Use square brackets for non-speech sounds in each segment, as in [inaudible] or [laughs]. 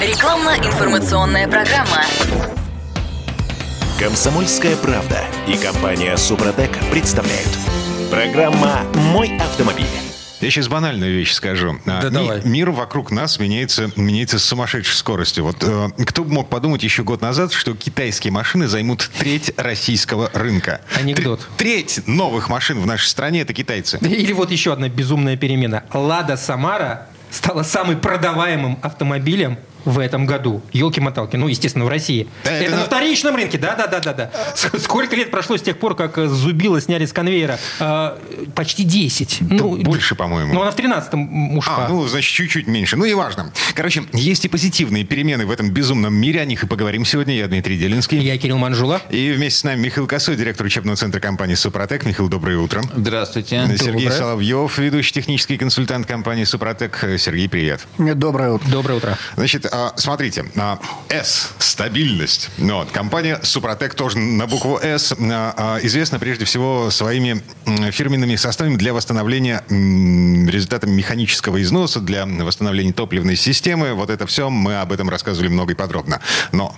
Рекламно-информационная программа. Комсомольская правда и компания Супротек представляют. Программа «Мой автомобиль». Я сейчас банальную вещь скажу. А, Да ми- давай. Мир вокруг нас меняется, меняется с сумасшедшей скоростью. Вот э, кто бы мог подумать еще год назад, что китайские машины займут треть российского рынка. Анекдот. Тр- Треть новых машин в нашей стране это китайцы. Или вот еще одна безумная перемена. Лада Самара стала самым продаваемым автомобилем в этом году. Елки-моталки. Ну, естественно, в России. Да, это это на- вторичном рынке. Да-да-да-да-да. С- Сколько лет прошло с тех пор, как э, Зубила сняли с конвейера? А, почти 10. Ну, больше, по-моему. Ну, она в 13-м ушла. А, ну, значит, чуть-чуть меньше. Ну, неважно. Короче, есть и позитивные перемены в этом безумном мире. О них и поговорим сегодня. Я Дмитрий Делинский. Я Кирилл Манжула. И вместе с нами Михаил Косой, директор учебного центра компании «Супротек». Михаил, доброе утро. Здравствуйте. Сергей Доброе. Соловьев, ведущий технический консультант компании «Супротек». Сергей, привет. Доброе утро. Доброе утро. Значит, а, смотрите, а, S – стабильность. Ну, вот, компания «Супротек» тоже на букву «С» а, а, известна прежде всего своими фирменными составами для восстановления м, результатами механического износа, для восстановления топливной системы. Вот это все, мы об этом рассказывали много и подробно. Но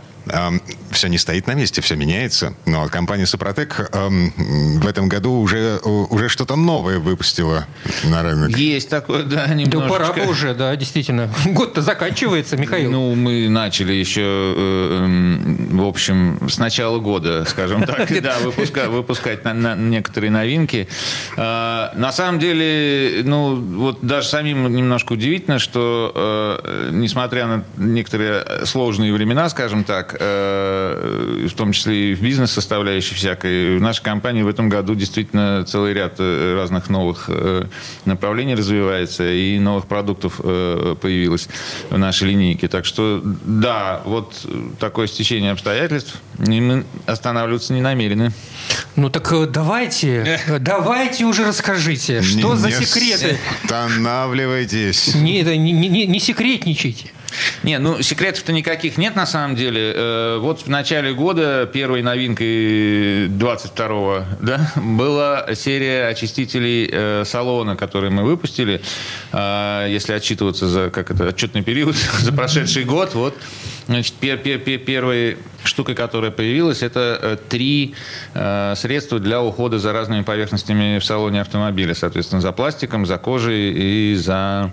все не стоит на месте, все меняется. Но вот компания «Супротек» эм, в этом году уже, уже что-то новое выпустила на рынок. Есть такое, да, Да немножечко. пора бы уже, да, действительно. [laughs] Год-то заканчивается, Михаил. Ну, мы начали еще, э, эм, в общем, с начала года, скажем так, [laughs] да, выпуска- выпускать некоторые новинки. А, На самом деле, ну, вот даже самим немножко удивительно, что, э, несмотря на некоторые сложные времена, скажем так, э, в том числе и в бизнес-составляющей всякой, в нашей компании в этом году действительно целый ряд разных новых направлений развивается, и новых продуктов появилось в нашей линейке. Так что, да, вот такое стечение обстоятельств, и мы останавливаться не намерены. Ну так э, давайте, э, давайте уже расскажите, что Не- за секреты? Останавливайтесь. Не, это не, не- не- не секретничайте. Не, ну секретов-то никаких нет на самом деле. Э, Вот в начале года первой новинкой 22-го да, была серия очистителей э, салона, которые мы выпустили. А, Если отчитываться за как это, отчетный период, [laughs] за прошедший год, вот значит, пер- пер- пер- первой штукой, которая появилась, это э, три средства для ухода за разными поверхностями в салоне автомобиля. Соответственно, за пластиком, за кожей и за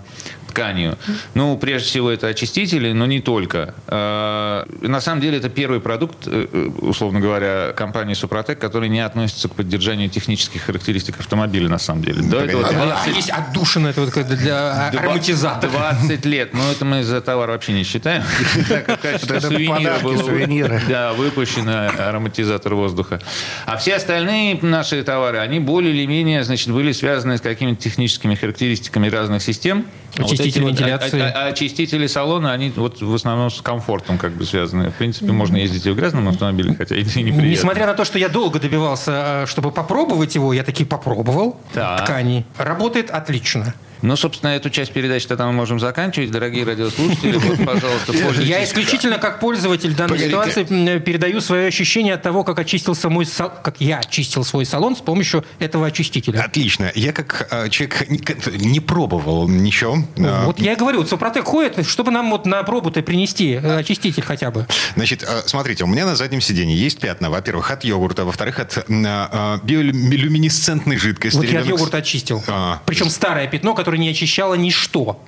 тканью. Ну, прежде всего, это очистители, но не только. Э, На самом деле, это первый продукт, э, э, условно говоря, компании Супротек, который не относится к поддержанию технических характеристик автомобиля, на самом деле. До этого А, 20 есть отдушина это вот для ароматизатора. 20 лет. Но это мы за товар вообще не считаем. [laughs] Так как сувенира да, выпущен ароматизатор воздуха. А все остальные наши товары, они более или менее, значит, были связаны с какими-то техническими характеристиками разных систем. А вот Очистители вот вентиляции. а- а- а очистители салона, они вот в основном с комфортом как бы связаны. В принципе, можно ездить и в грязном автомобиле, хотя и неприятно. Несмотря на то, что я долго добивался, э, чтобы попробовать его, я таки попробовал Так. ткани. Работает отлично. Ну, собственно, эту часть передачи тогда мы можем заканчивать. Дорогие радиослушатели, вот, пожалуйста, пользуйтесь. Я исключительно как пользователь данной Погодите. ситуации м, передаю свое ощущение от того, как очистился мой сал- как я очистил свой салон с помощью этого очистителя. Отлично. Я как э, человек не, пробовал ничего. А, Вот я и говорю, Супротек ходит, чтобы нам вот на пробу-то принести э, очиститель хотя бы. Значит, э, смотрите, у меня на заднем сиденье есть пятна. Во-первых, от йогурта. Во-вторых, от э, э, биолюминесцентной жидкости. Вот я от йогурта очистил. А. Причем старое пятно, которое не очищало ничто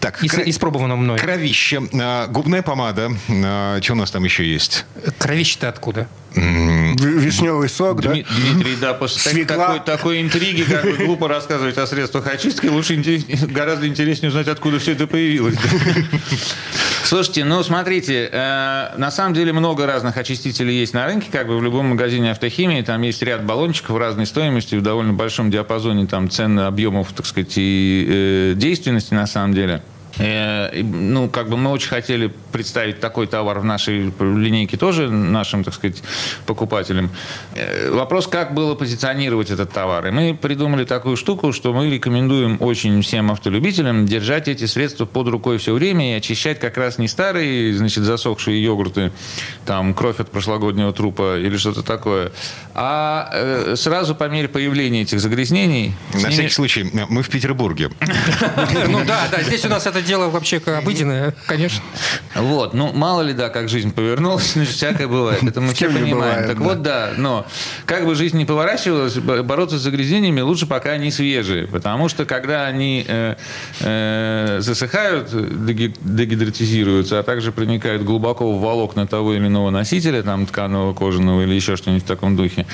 Так, из, кра- испробованного мной. кровище, э, губная помада. что у нас там еще есть? Кровище-то откуда? Вишневый сок, да? Дми- Дмитрий, да, после Свекла. такой, такой интриги, как бы глупо рассказывать о средствах очистки, лучше гораздо интереснее узнать, откуда все это появилось. да. Слушайте, ну смотрите, э, на самом деле много разных очистителей есть на рынке, как бы в любом магазине автохимии, там есть ряд баллончиков разной стоимости в довольно большом диапазоне там цен, объемов, так сказать, и э, действенности на самом деле. Э, Ну, как бы мы очень хотели представить такой товар в нашей линейке тоже нашим, так сказать, покупателям. Э, Вопрос, как было позиционировать этот товар. И мы придумали такую штуку, что мы рекомендуем очень всем автолюбителям держать эти средства под рукой все время и очищать как раз не старые, значит, засохшие йогурты, там, кровь от прошлогоднего трупа или что-то такое, а э, сразу по мере появления этих загрязнений... На ними- всякий случай, мы в Петербурге. [laughs] Ну да, да, здесь у нас это дело вообще обыденное, конечно. Вот, ну, мало ли, да, как жизнь повернулась, значит, всякое бывает. Это мы все понимаем. бывает, так да. вот, да, но как бы жизнь не поворачивалась, бо- бороться с загрязнениями лучше, пока они свежие. Потому что, когда они э, э, засыхают, деги- дегидратизируются, а также проникают глубоко в волокна того или иного носителя, там, тканого, кожаного или еще что-нибудь в таком духе,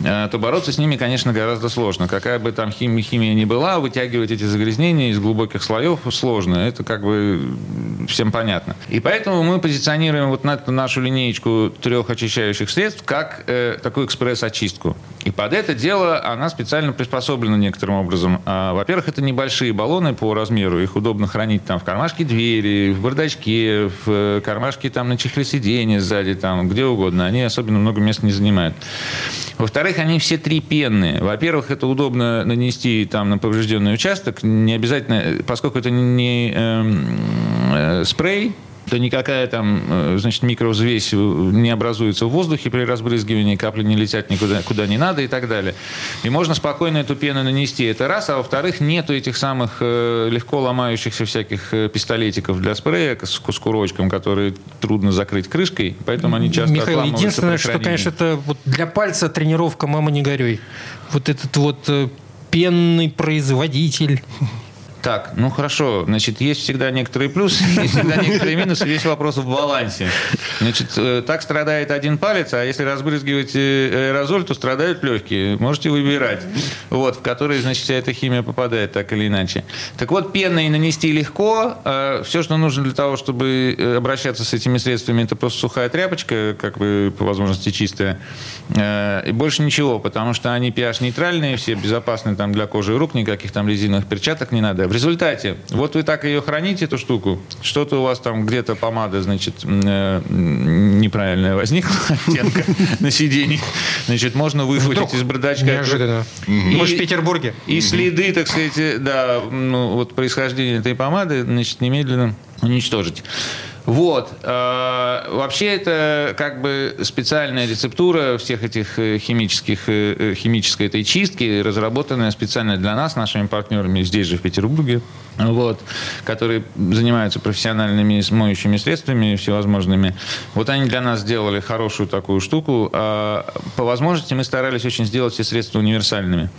э, то бороться с ними, конечно, гораздо сложно. Какая бы там химия, химия ни была, вытягивать эти загрязнения из глубоких слоев сложно. Это как бы всем понятно. И поэтому мы позиционируем вот эту нашу линеечку трех очищающих средств как э, такую экспресс-очистку. И под это дело она специально приспособлена некоторым образом. А, во-первых, это небольшие баллоны по размеру. Их удобно хранить там в кармашке двери, в бардачке, в э, кармашке там на чехле сиденья сзади, там где угодно. Они особенно много места не занимают. Во-вторых, они все три пенные. Во-первых, это удобно нанести там на поврежденный участок. Не обязательно, поскольку это не эм, э, спрей, то никакая там, э, значит, микровзвесь не образуется в воздухе при разбрызгивании, капли не летят никуда куда не надо и так далее. И можно спокойно эту пену нанести. Это раз. А во-вторых, нету этих самых э, легко ломающихся всяких э, пистолетиков для спрея с с курочком, которые трудно закрыть крышкой, поэтому они часто Михаил, единственное, что, конечно, это вот для пальца тренировка «Мама, не горюй». Вот этот вот пенный производитель. Так, ну хорошо. Значит, есть всегда некоторые плюсы, [laughs] есть всегда некоторые минусы, весь вопрос в балансе. Значит, э, так страдает один палец, а если разбрызгивать э, аэрозоль, то страдают легкие. Можете выбирать, вот, в которые, значит, вся эта химия попадает так или иначе. Так вот, пеной нанести легко. Все, что нужно для того, чтобы э, обращаться с этими средствами, это просто сухая тряпочка, как бы по возможности чистая. И больше ничего, потому что они pH-нейтральные, все безопасны там для кожи и рук, никаких там резиновых перчаток не надо. В результате, вот вы так ее храните, эту штуку, что-то у вас там где-то помада, значит, э, неправильная возникла [laughs] оттенка на сиденье. Значит, можно выхватить из бардачка. Неожиданно. Может, в Петербурге? И следы, так сказать, э, да, ну, вот происхождения этой помады, значит, немедленно уничтожить. Вот. э, Вообще это как бы специальная рецептура всех этих э, химических, э, химической этой чистки, разработанная специально для нас, нашими партнерами здесь же, в Петербурге, вот, которые занимаются профессиональными моющими средствами всевозможными. Вот они для нас сделали хорошую такую штуку. А По возможности мы старались очень сделать все средства универсальными.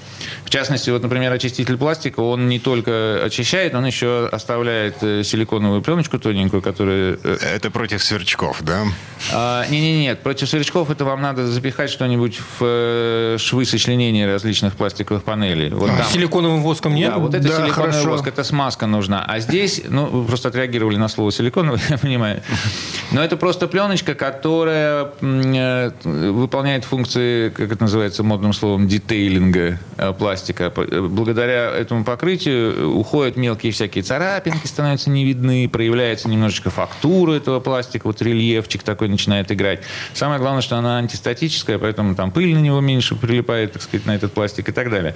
В частности, вот, например, очиститель пластика, он не только очищает, он еще оставляет силиконовую пленочку тоненькую, которая... э, Это против сверчков, да? а, Не-не-не, нет, против сверчков это вам надо запихать что-нибудь в э, швы сочленения различных пластиковых панелей. Вот там- Силиконовым воском нет? да, вот это Да, силиконовый хорошо. воск, это смазка нужна. А здесь, ну, вы просто отреагировали на слово силиконовый, [laughs] я понимаю. Но это просто пленочка, которая э, выполняет функции, как это называется модным словом, детейлинга пластика. Благодаря этому покрытию уходят мелкие всякие царапинки, становятся не видны, проявляется немножечко фактура этого пластика, вот рельефчик такой начинает играть. Самое главное, что она антистатическая, поэтому там пыль на него меньше прилипает, так сказать, на этот пластик и так далее.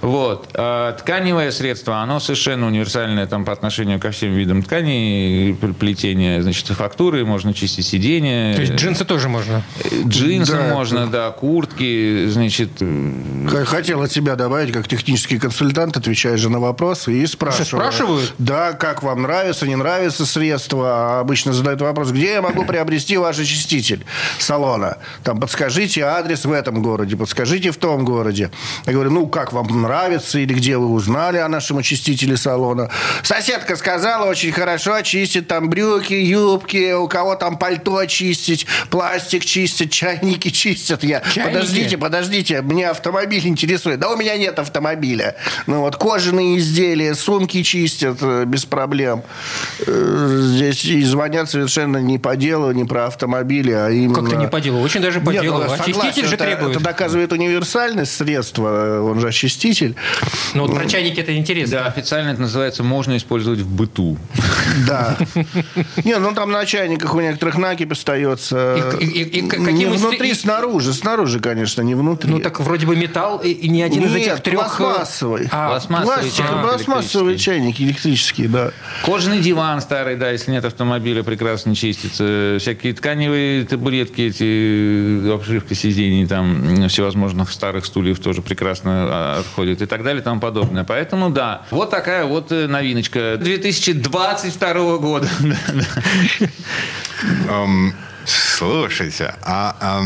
Вот. А тканевое средство, оно совершенно универсальное там, по отношению ко всем видам тканей, плетения, значит, фактуры, можно чистить сиденья. То есть джинсы тоже можно? Джинсы Да. можно, да, куртки, значит, э, Хотел от себя добавить, как технический консультант, отвечая же на вопросы и спрашиваю. спрашивают? Да, как вам нравится, не нравится средство. Обычно задают вопрос, где я могу приобрести ваш очиститель салона? Там, подскажите адрес в этом городе, подскажите в том городе. Я говорю, ну, как вам нравится, или где вы узнали о нашем очистителе салона? Соседка сказала, очень хорошо чистит там брюки, юбки, у кого там пальто чистить, пластик чистят, чайники чистят. Я, Чайники? подождите, подождите, мне автомобиль интересует. Да у меня нет автомобиля. Ну вот кожаные изделия, сумки чистят э, без проблем. Э, Здесь и звонят совершенно не по делу, не про автомобили, а именно... Как-то не по делу. Очень даже по Нет, делу. ну, Очиститель согласен, же это, требует. Это доказывает универсальность средства, он же очиститель. Ну вот про чайники это интересно. да, официально это называется «можно использовать в быту». Да. Не, ну там на чайник чайниках у некоторых накипь остается. Не внутри, снаружи. Снаружи, конечно, не внутри. Ну, так вроде бы металл и, ни один из этих трех... пластмассовый. А, пластмассовый Пластик, чайник пластмассовые чайники электрические, да. Кожаный диван старый, да, если нет автомобиля, прекрасно чистится. Всякие тканевые табуретки, эти обшивка сидений, там, всевозможных старых стульев тоже прекрасно а, отходят и так далее и тому подобное. Поэтому, да, вот такая вот э, новиночка 2022 года. [laughs] Слушайте, а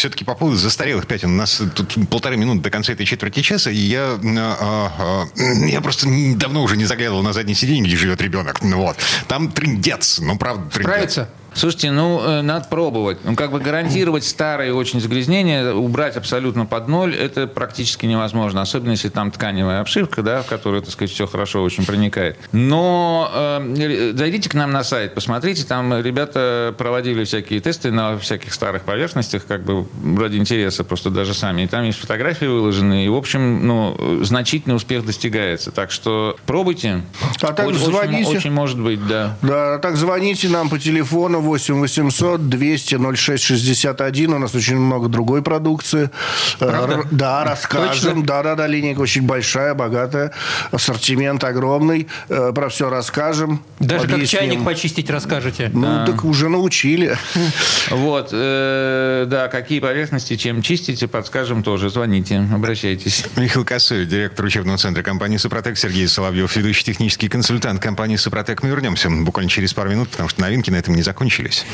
все-таки по поводу застарелых пятен, у нас тут полторы минуты до конца этой четверти часа, и я, а, а, я просто давно уже не заглядывал на заднее сиденье, где живет ребенок. Вот. Там трындец, ну правда трындец. Справится? Слушайте, ну, э, надо пробовать. Ну, как бы гарантировать старые очень загрязнения, убрать абсолютно под ноль, это практически невозможно. Особенно, если там тканевая обшивка, да, в которую, так сказать, все хорошо очень проникает. Но э, зайдите к нам на сайт, посмотрите, там ребята проводили всякие тесты на всяких старых поверхностях, как бы ради интереса просто даже сами. И там есть фотографии выложены, и, в общем, ну, значительный успех достигается. Так что пробуйте. А так очень, звоните. Очень, очень может быть, да. Да, а так звоните нам по телефону 8 800 200 06 61. У нас очень много другой продукции. Правда? Да, расскажем. Да, да, да, линейка очень большая, богатая. Ассортимент огромный. Э, про все расскажем. Даже объясним. как чайник почистить расскажете. Ну, а. так уже научили. [laughs] Вот, э, да, какие поверхности, чем чистите, подскажем тоже. Звоните, обращайтесь. Михаил Косой, директор учебного центра компании «Супротек», Сергей Соловьев, ведущий технический консультант компании «Супротек». Мы вернемся буквально через пару минут, потому что новинки на этом не закончились закончились.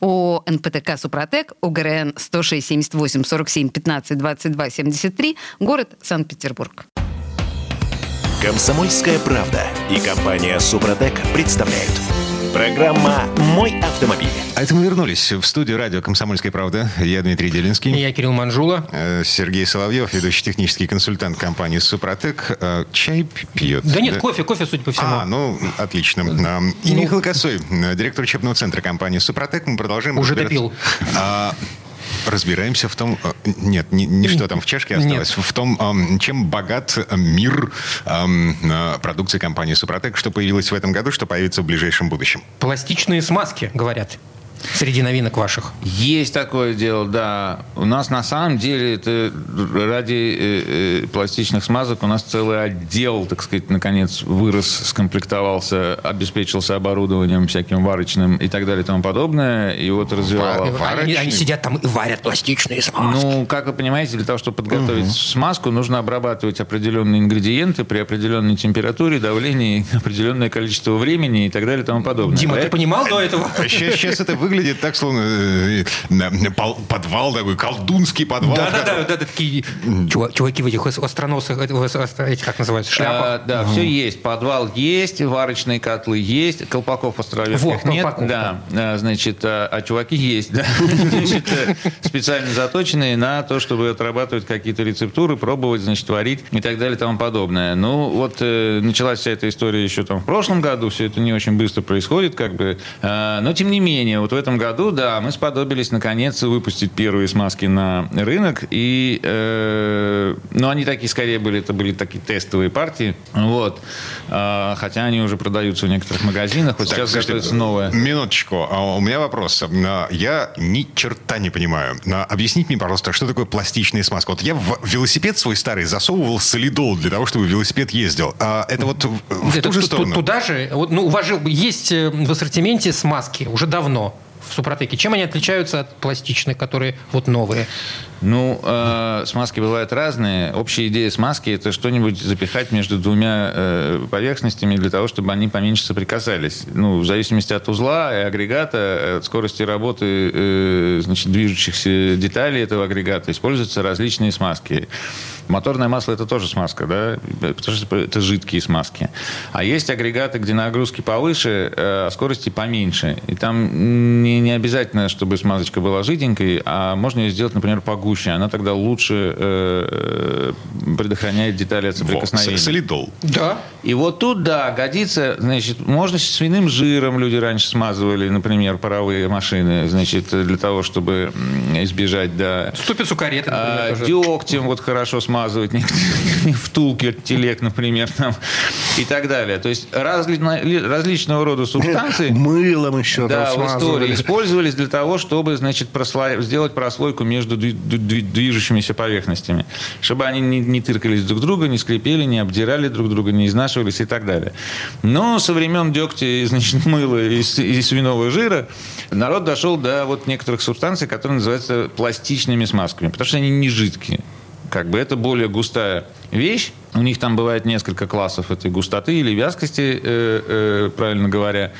ООО «НПТК Супротек», УГРН 106 78 47 15 22 73, город Санкт-Петербург. Комсомольская правда и компания «Супротек» представляют – Программа «Мой автомобиль». А это мы вернулись в студию радио «Комсомольская правда». Я Дмитрий Делинский. Я Кирилл Манжула. Э, Сергей Соловьев, ведущий технический консультант компании «Супротек». Э, чай пьет? Да нет, кофе, кофе, судя по всему. А, ну, отлично. Э, и ну... Михаил Косой, директор учебного центра компании «Супротек». Мы продолжаем Уже допил. А, разбираемся в том... Э, нет, не, не что там в чашке осталось. Нет. В том, чем богат мир э, продукции компании «Супротек», что появилось в этом году, что появится в ближайшем будущем. Пластичные смазки, говорят среди новинок ваших? Есть такое дело, да. У нас на самом деле это ради э, э, пластичных смазок у нас целый отдел, так сказать, наконец вырос, скомплектовался, обеспечился оборудованием всяким варочным и так далее и тому подобное. И вот развивал... Они, они сидят там и варят пластичные смазки. Ну, как вы понимаете, для того, чтобы подготовить угу. смазку, нужно обрабатывать определенные ингредиенты при определенной температуре, давлении, [laughs] определенное количество времени и так далее и тому подобное. Дима, а ты понимал до этого? Сейчас, сейчас это вы выглядит так, словно э, э, подвал такой, колдунский подвал. Да-да-да, да, такие чуваки в этих остроносых, эти как называются, шляпах. А, да, все есть. Подвал есть, варочные котлы есть, колпаков островецких нет. Да, а, значит, а, чуваки есть, да. [laughs] Значит, э, специально заточенные на то, чтобы отрабатывать какие-то рецептуры, пробовать, значит, варить и так далее и тому подобное. Ну, вот началась вся эта история еще там в прошлом году, все это не очень быстро происходит, как бы, но тем не менее, вот в этом году, да, мы сподобились наконец выпустить первые смазки на рынок. И, э, ну, они такие скорее были, это были такие тестовые партии. Вот. А, хотя они уже продаются в некоторых магазинах. Вот так, сейчас слушайте, готовится новое. Минуточку. А у меня вопрос. А, я ни черта не понимаю. А, объясните мне, пожалуйста, что такое пластичная смазка? Вот я в велосипед свой старый засовывал солидол для того, чтобы велосипед ездил. А это вот в это ту же сторону? Туда же? Ну, у вас же есть э, в ассортименте смазки уже давно в Супротеке? Чем они отличаются от пластичных, которые вот новые? Ну, э, смазки бывают разные. Общая идея смазки – это что-нибудь запихать между двумя э, поверхностями для того, чтобы они поменьше соприкасались. Ну, в зависимости от узла и агрегата, от скорости работы э, значит, движущихся деталей этого агрегата используются различные смазки. Моторное масло это тоже смазка, да, потому что это жидкие смазки. А есть агрегаты, где нагрузки повыше, а скорости поменьше. И там не не, обязательно, чтобы смазочка была жиденькой, а можно ее сделать, например, погуще. Она тогда лучше э, предохраняет детали от соприкосновения. Солидол. Да. И вот тут, да, годится, значит, можно с свиным жиром люди раньше смазывали, например, паровые машины, значит, для того, чтобы избежать, да. Ступицу кареты, например, а, Дегтем вот хорошо смазывать, [laughs] втулки телег, например, там, и так далее. То есть разли, различного рода субстанции... [laughs] Мылом еще Да, в истории использовались для того, чтобы, значит, прослой, сделать прослойку между движущимися поверхностями, чтобы они не, не тыркались друг друга, не скрипели, не обдирали друг друга, не изнашивались и так далее. Но со времен дегтя, [laughs] значит, мыла и, и свиного жира народ дошел до вот некоторых субстанций, которые называются пластичными смазками, потому что они не жидкие. Как бы это более густая вещь. У них там бывает несколько классов этой густоты или вязкости, э, э, правильно говоря.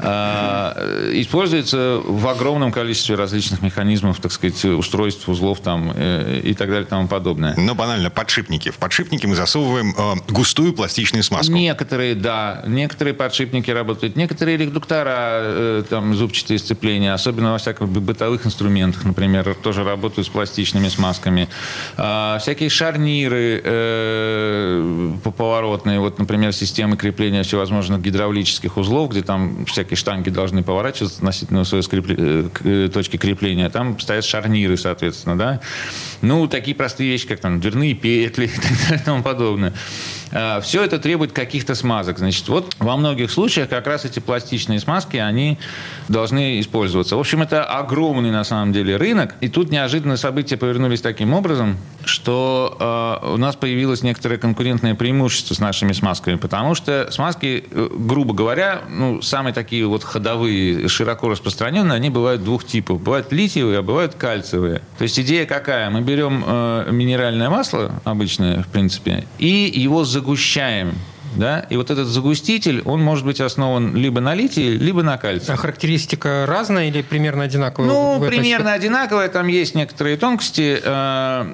А, используется в огромном количестве различных механизмов, так сказать, устройств, узлов там э, и так далее и тому подобное. Ну, банально, подшипники. В подшипники мы засовываем э, густую пластичную смазку. Некоторые, да. Некоторые подшипники работают. Некоторые редуктора, э, там, зубчатые сцепления, особенно во всяких бытовых инструментах, например, тоже работают с пластичными смазками. А, всякие шарниры э, поворотные, вот, например, системы крепления всевозможных гидравлических узлов, где там всякие всякие штанги должны поворачиваться относительно своей скрепле... Э, э, точки крепления. Там стоят шарниры, соответственно, да. Ну, такие простые вещи, как там дверные петли [laughs] и и тому подобное. А, Все это требует каких-то смазок. Значит, вот во многих случаях как раз эти пластичные смазки, они должны использоваться. В общем, это огромный на самом деле рынок. И тут неожиданно события повернулись таким образом, что э, у нас появилось некоторое конкурентное преимущество с нашими смазками, потому что смазки, э, грубо говоря, ну, самые такие вот ходовые, широко распространенные, они бывают двух типов. Бывают литиевые, а бывают кальциевые. То есть идея какая? Мы берем э, минеральное масло обычное, в принципе, и его загущаем да? И вот этот загуститель, он может быть основан либо на литии, либо на кальции. А характеристика разная или примерно одинаковая? Ну, примерно одинаковая. Там есть некоторые тонкости. Э,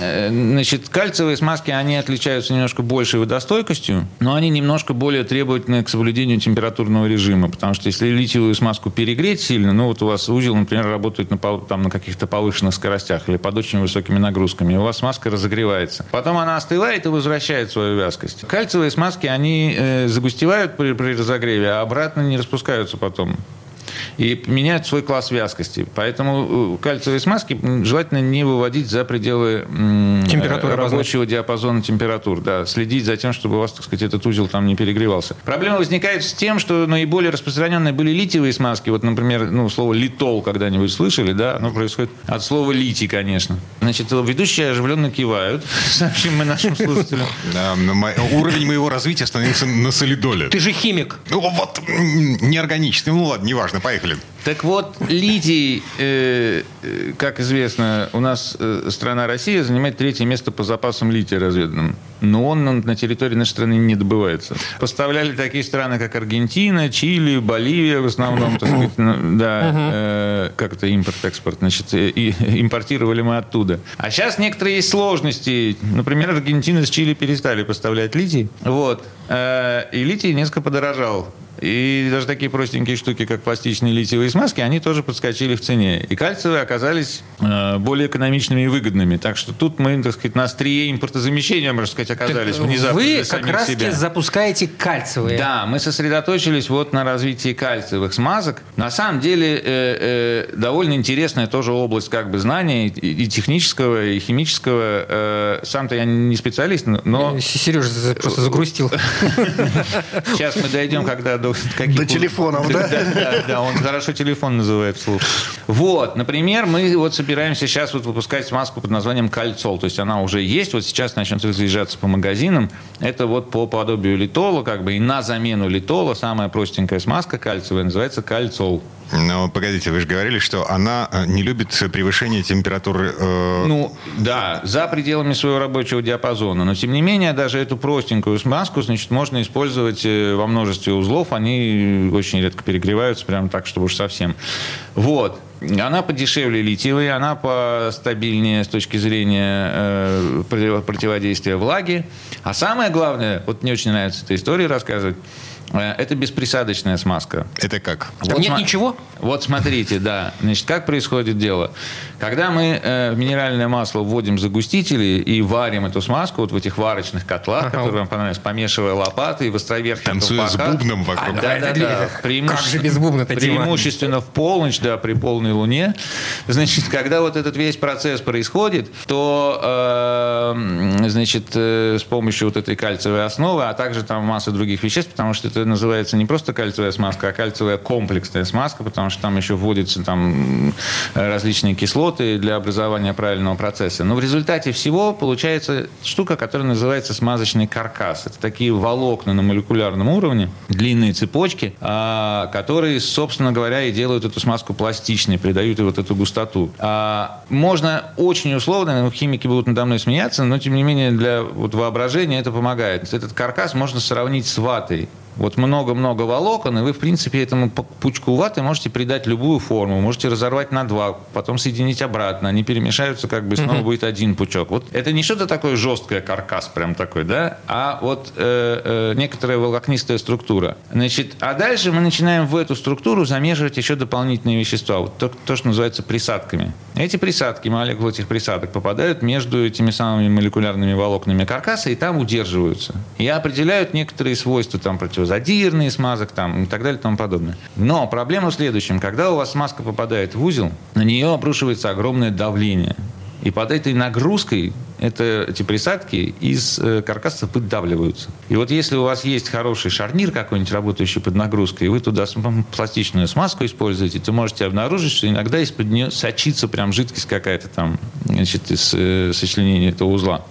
э, значит, кальциевые смазки, они отличаются немножко большей водостойкостью, но они немножко более требовательны к соблюдению температурного режима. Потому что если литиевую смазку перегреть сильно, ну вот у вас узел, например, работает на, там, на каких-то повышенных скоростях или под очень высокими нагрузками, у вас смазка разогревается. Потом она остывает и возвращает свою вязкость. Кальциевые смазки, они э, загустевают при, при разогреве, а обратно не распускаются потом и меняют свой класс вязкости. Поэтому э, кальциевые смазки желательно не выводить за пределы Температура рабочего обозначить. диапазона температур. Да, следить за тем, чтобы у вас, так сказать, этот узел там не перегревался. Проблема возникает с тем, что наиболее распространенные были литиевые смазки. Вот, например, ну, слово литол когда-нибудь слышали, да? Оно происходит от слова литий, конечно. Значит, ведущие оживленно кивают. [laughs] Сообщим мы нашим слушателям. Уровень моего развития остановился на солидоле. Ты же химик. Ну, вот, неорганичный. Ну, ладно, неважно, поехали. Так вот, литий, э, э, как известно, у нас э, страна Россия занимает третье место по запасам лития разведанным. Но он на территории нашей страны не добывается. Поставляли такие страны, как Аргентина, Чили, Боливия в основном, так сказать, ну, да, э, как это импорт-экспорт, значит, э, и, [laughs] импортировали мы оттуда. А сейчас некоторые есть сложности. Например, Аргентина с Чили перестали поставлять литий. Вот. Э, и литий несколько подорожал. И даже такие простенькие штуки, как пластичные литиевые смазки, они тоже подскочили в цене. И кальциевые оказались э, более экономичными и выгодными. Так что тут мы, так сказать, на острие импортозамещения, можно сказать, оказались так внезапно Вы как раз себя. запускаете кальциевые. Да, мы сосредоточились вот на развитии кальциевых смазок. На самом деле э, э, довольно интересная тоже область как бы знаний и, и технического, и химического. Э, сам-то я не специалист, но... Сережа просто загрустил. [laughs] Сейчас мы дойдем, когда каких... До телефонов, да? Да, да, да, он хорошо телефон называет вслух. Вот, например, мы вот собираемся сейчас вот выпускать смазку под названием кальцол. То есть она уже есть, вот сейчас начнет разъезжаться по магазинам. Это вот по подобию литола, как бы, и на замену литола самая простенькая смазка кальциевая называется кальцол. Но погодите, вы же говорили, что она э, не любит превышение температуры. Э... Ну, да, за пределами своего рабочего диапазона. Но тем не менее, даже эту простенькую смазку, значит, можно использовать э, во множестве узлов. Они очень редко перегреваются, прямо так, чтобы уж совсем. Вот. Она подешевле литиевой, она постабильнее с точки зрения э, противодействия влаги. А самое главное, вот мне очень нравится эта история рассказывать, Э, это бесприсадочная смазка. Это как? Там вот нет см... ничего? Вот смотрите, да. Значит, как происходит дело? Когда мы э, в минеральное масло вводим загустители и варим эту смазку вот в этих варочных котлах, Ага. которые вам понравились, помешивая лопатой в островерхе Танцуя с бубном вокруг. А, да, да, да. Как же без Дима? Преимущественно в полночь, да, при полной луне. Значит, когда вот этот весь процесс происходит, то, э, значит, э, с помощью вот этой кальциевой основы, а также там масса других веществ, потому что это называется не просто кальциевая смазка, а кальциевая комплексная смазка, потому что там еще вводятся там э, различные кислоты для образования правильного процесса. Но в результате всего получается штука, которая называется смазочный каркас. Это такие волокна на молекулярном уровне, длинные цепочки, а, которые, собственно говоря, и делают эту смазку пластичной, придают ей вот эту густоту. А, можно очень условно, химики будут надо мной смеяться, но тем не менее для вот, воображения это помогает. Этот каркас можно сравнить с ватой. Вот много-много волокон, и вы, в принципе, этому пучку ваты можете придать любую форму. Можете разорвать на два, потом соединить обратно. Они перемешаются, как бы снова будет один пучок. Вот это не что-то такое жесткое, каркас прям такой, да, а вот э, э, некоторая волокнистая структура. Значит, а дальше мы начинаем в эту структуру замешивать еще дополнительные вещества. Вот то, то, что называется присадками. Эти присадки, молекулы этих присадок попадают между этими самыми молекулярными волокнами каркаса и там удерживаются. И определяют некоторые свойства там противозадирные смазок там, и так далее и тому подобное. Но проблема в следующем. Когда у вас смазка попадает в узел, на нее обрушивается огромное давление. И под этой нагрузкой это, эти присадки из э, каркаса выдавливаются. И вот если у вас есть хороший шарнир какой-нибудь, работающий под нагрузкой, и вы туда пластичную смазку используете, то можете обнаружить, что иногда из-под нее сочится прям жидкость какая-то там значит, из э, сочленения этого узла.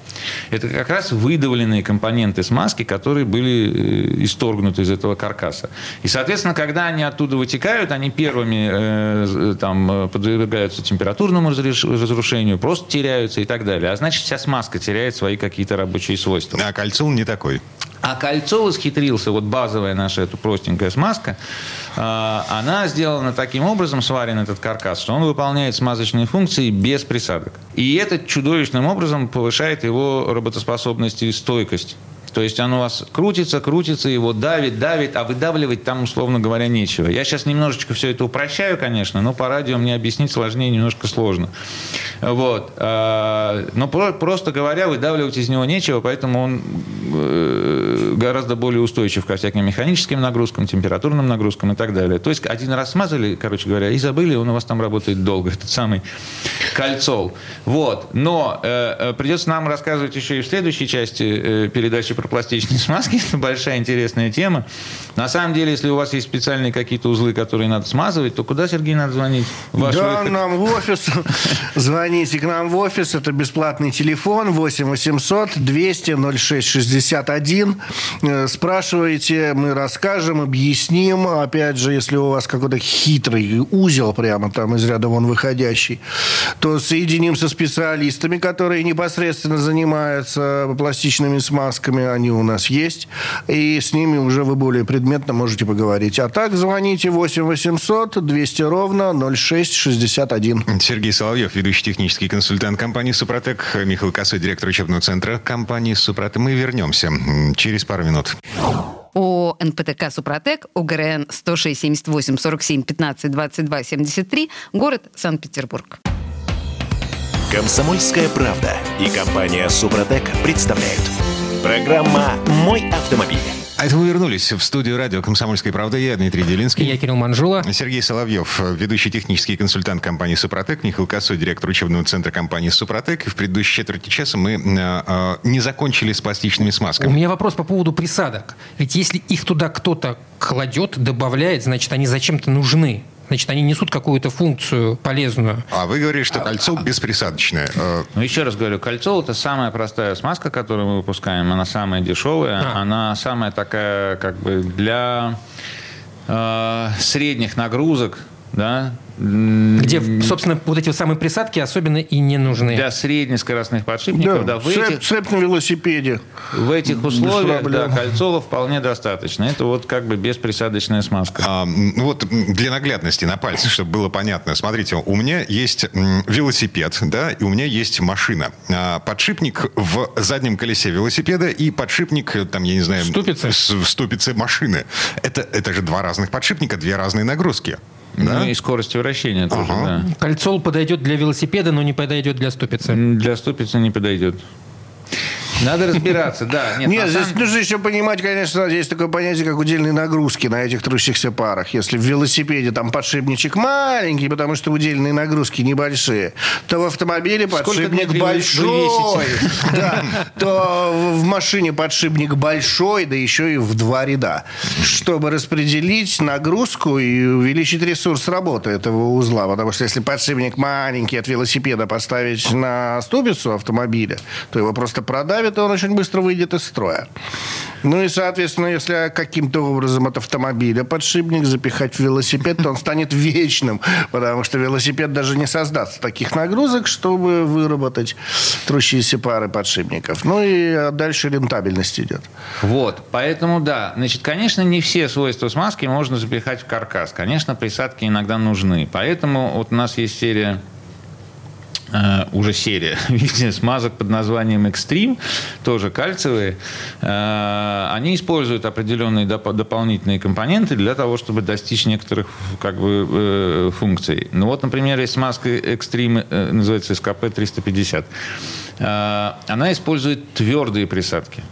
Это как раз выдавленные компоненты смазки, которые были э, исторгнуты из этого каркаса. И, соответственно, когда они оттуда вытекают, они первыми э, там, подвергаются температурному разрушению, просто теряются и так далее. А значит, вся смазка теряет свои какие-то рабочие свойства. А кольцо не такой. А кольцо восхитрился, вот базовая наша эта простенькая смазка, э, она сделана таким образом, сварен этот каркас, что он выполняет смазочные функции без присадок. И это чудовищным образом повышает его работоспособность и стойкость. То есть оно у вас крутится, крутится, его давит, давит, а выдавливать там, условно говоря, нечего. Я сейчас немножечко все это упрощаю, конечно, но по радио мне объяснить сложнее немножко сложно. Вот. А, Но про- просто говоря, выдавливать из него нечего, поэтому он э, гораздо более устойчив ко всяким механическим нагрузкам, температурным нагрузкам и так далее. То есть один раз смазали, короче говоря, и забыли, он у вас там работает долго, [laughs] этот самый кольцол. Вот. Но э, э, придется нам рассказывать еще и в следующей части э, передачи про пластичные [laughs] смазки. Это большая интересная тема. На самом деле, если у вас есть специальные какие-то узлы, которые надо смазывать, то куда, Сергей, надо звонить? Ваш да, выход. нам в офис. [laughs] Звоните к нам в офис. Это бесплатный телефон 8 800 200 06 61. Э, Спрашивайте, мы расскажем, объясним. Опять же, если у вас какой-то хитрый узел прямо там из ряда вон выходящий, то соединим со специалистами, которые непосредственно занимаются пластичными смазками. Они у нас есть. И с ними уже вы более предметно можете поговорить. А так звоните 8 800 200 ровно 06 61. Сергей Соловьев, ведущий технический консультант компании «Супротек», Михаил Косой, директор учебного центра компании «Супротек». Мы вернемся через пару минут. ООО «НПТК Супротек», УГРН 106 78 47 15 22 73, город Санкт-Петербург. Комсомольская правда и компания «Супротек» представляют. Программа «Мой автомобиль». А это мы вернулись в студию радио «Комсомольская правда». Я Дмитрий Делинский. Я Кирилл Манжула. Сергей Соловьев, ведущий технический консультант компании «Супротек», Михаил Косой, директор учебного центра компании «Супротек». И в предыдущей четверти часа мы э, э, не закончили с пластичными У смазками. меня вопрос по поводу присадок. Ведь если их туда кто-то кладет, добавляет, значит, они зачем-то нужны. Значит, они несут какую-то функцию полезную. А вы говорили, что кольцо бесприсадочное. Э, Ну, еще раз говорю, кольцо это самая простая смазка, которую мы выпускаем. Она самая дешевая, А. она самая такая, как бы для э, средних нагрузок, да. Где, собственно, вот эти вот самые присадки особенно и не нужны. для среднескоростных подшипников, да, в, цепь, этих, цепь на велосипеде. в этих условиях да, кольцова вполне достаточно. Это вот как бы бесприсадочная смазка. А, ну вот для наглядности на пальце, чтобы было понятно. Смотрите, у меня есть велосипед, да, и у меня есть машина. А, Подшипник в заднем колесе велосипеда и подшипник, э, там, я не знаю... В ступице? В ступице машины. Это, это же два разных подшипника, две разные нагрузки. Ну и скорости вращения тоже, Ага. да. Кольцо подойдет для велосипеда, но не подойдет для ступицы. Для ступицы не подойдет. Надо разбираться, да. [laughs] Нет, здесь нужно еще понимать, конечно, есть такое понятие, как удельные нагрузки на этих трущихся парах. Если в велосипеде там подшипничек маленький, потому что удельные нагрузки небольшие, то в автомобиле подшипник большой. [laughs] Да, то в машине подшипник большой, да еще и в два ряда. Чтобы распределить нагрузку и увеличить ресурс работы этого узла. Потому что если подшипник маленький от велосипеда поставить на ступицу автомобиля, то его просто продавит, и он очень быстро выйдет из строя. Ну и, соответственно, если каким-то образом от автомобиля подшипник запихать в велосипед, то он станет вечным, потому что велосипед даже не создаст таких нагрузок, чтобы выработать трущиеся пары подшипников. Ну и дальше рентабельность идет. Вот, поэтому да. Значит, конечно, не все свойства смазки можно запихать в каркас. Конечно, присадки иногда нужны. Поэтому вот у нас есть серия э, уже серия [laughs] видите, смазок под названием Extreme, тоже кальциевые. Э, они используют определенные доп- дополнительные компоненты для того, чтобы достичь некоторых как бы, э, функций. Ну вот, например, есть смазка Extreme, э, называется SKP 350. Э, она использует твердые присадки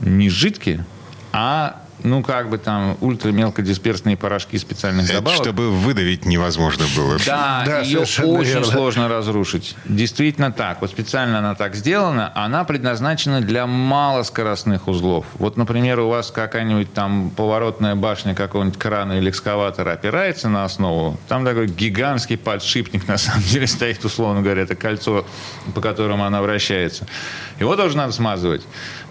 не жидкие, а ну, как бы там ультрамелкодисперсные порошки специальных Это добавок. чтобы выдавить невозможно было. Да, Да, ее очень верно. сложно разрушить. Действительно так. Вот специально она так сделана. Она предназначена для малоскоростных узлов. Вот, например, у вас какая-нибудь там поворотная башня какого-нибудь крана или экскаватора опирается на основу. Там такой гигантский подшипник, на самом деле, [laughs] стоит, условно говоря. Это кольцо, по которому она вращается. Его тоже надо смазывать.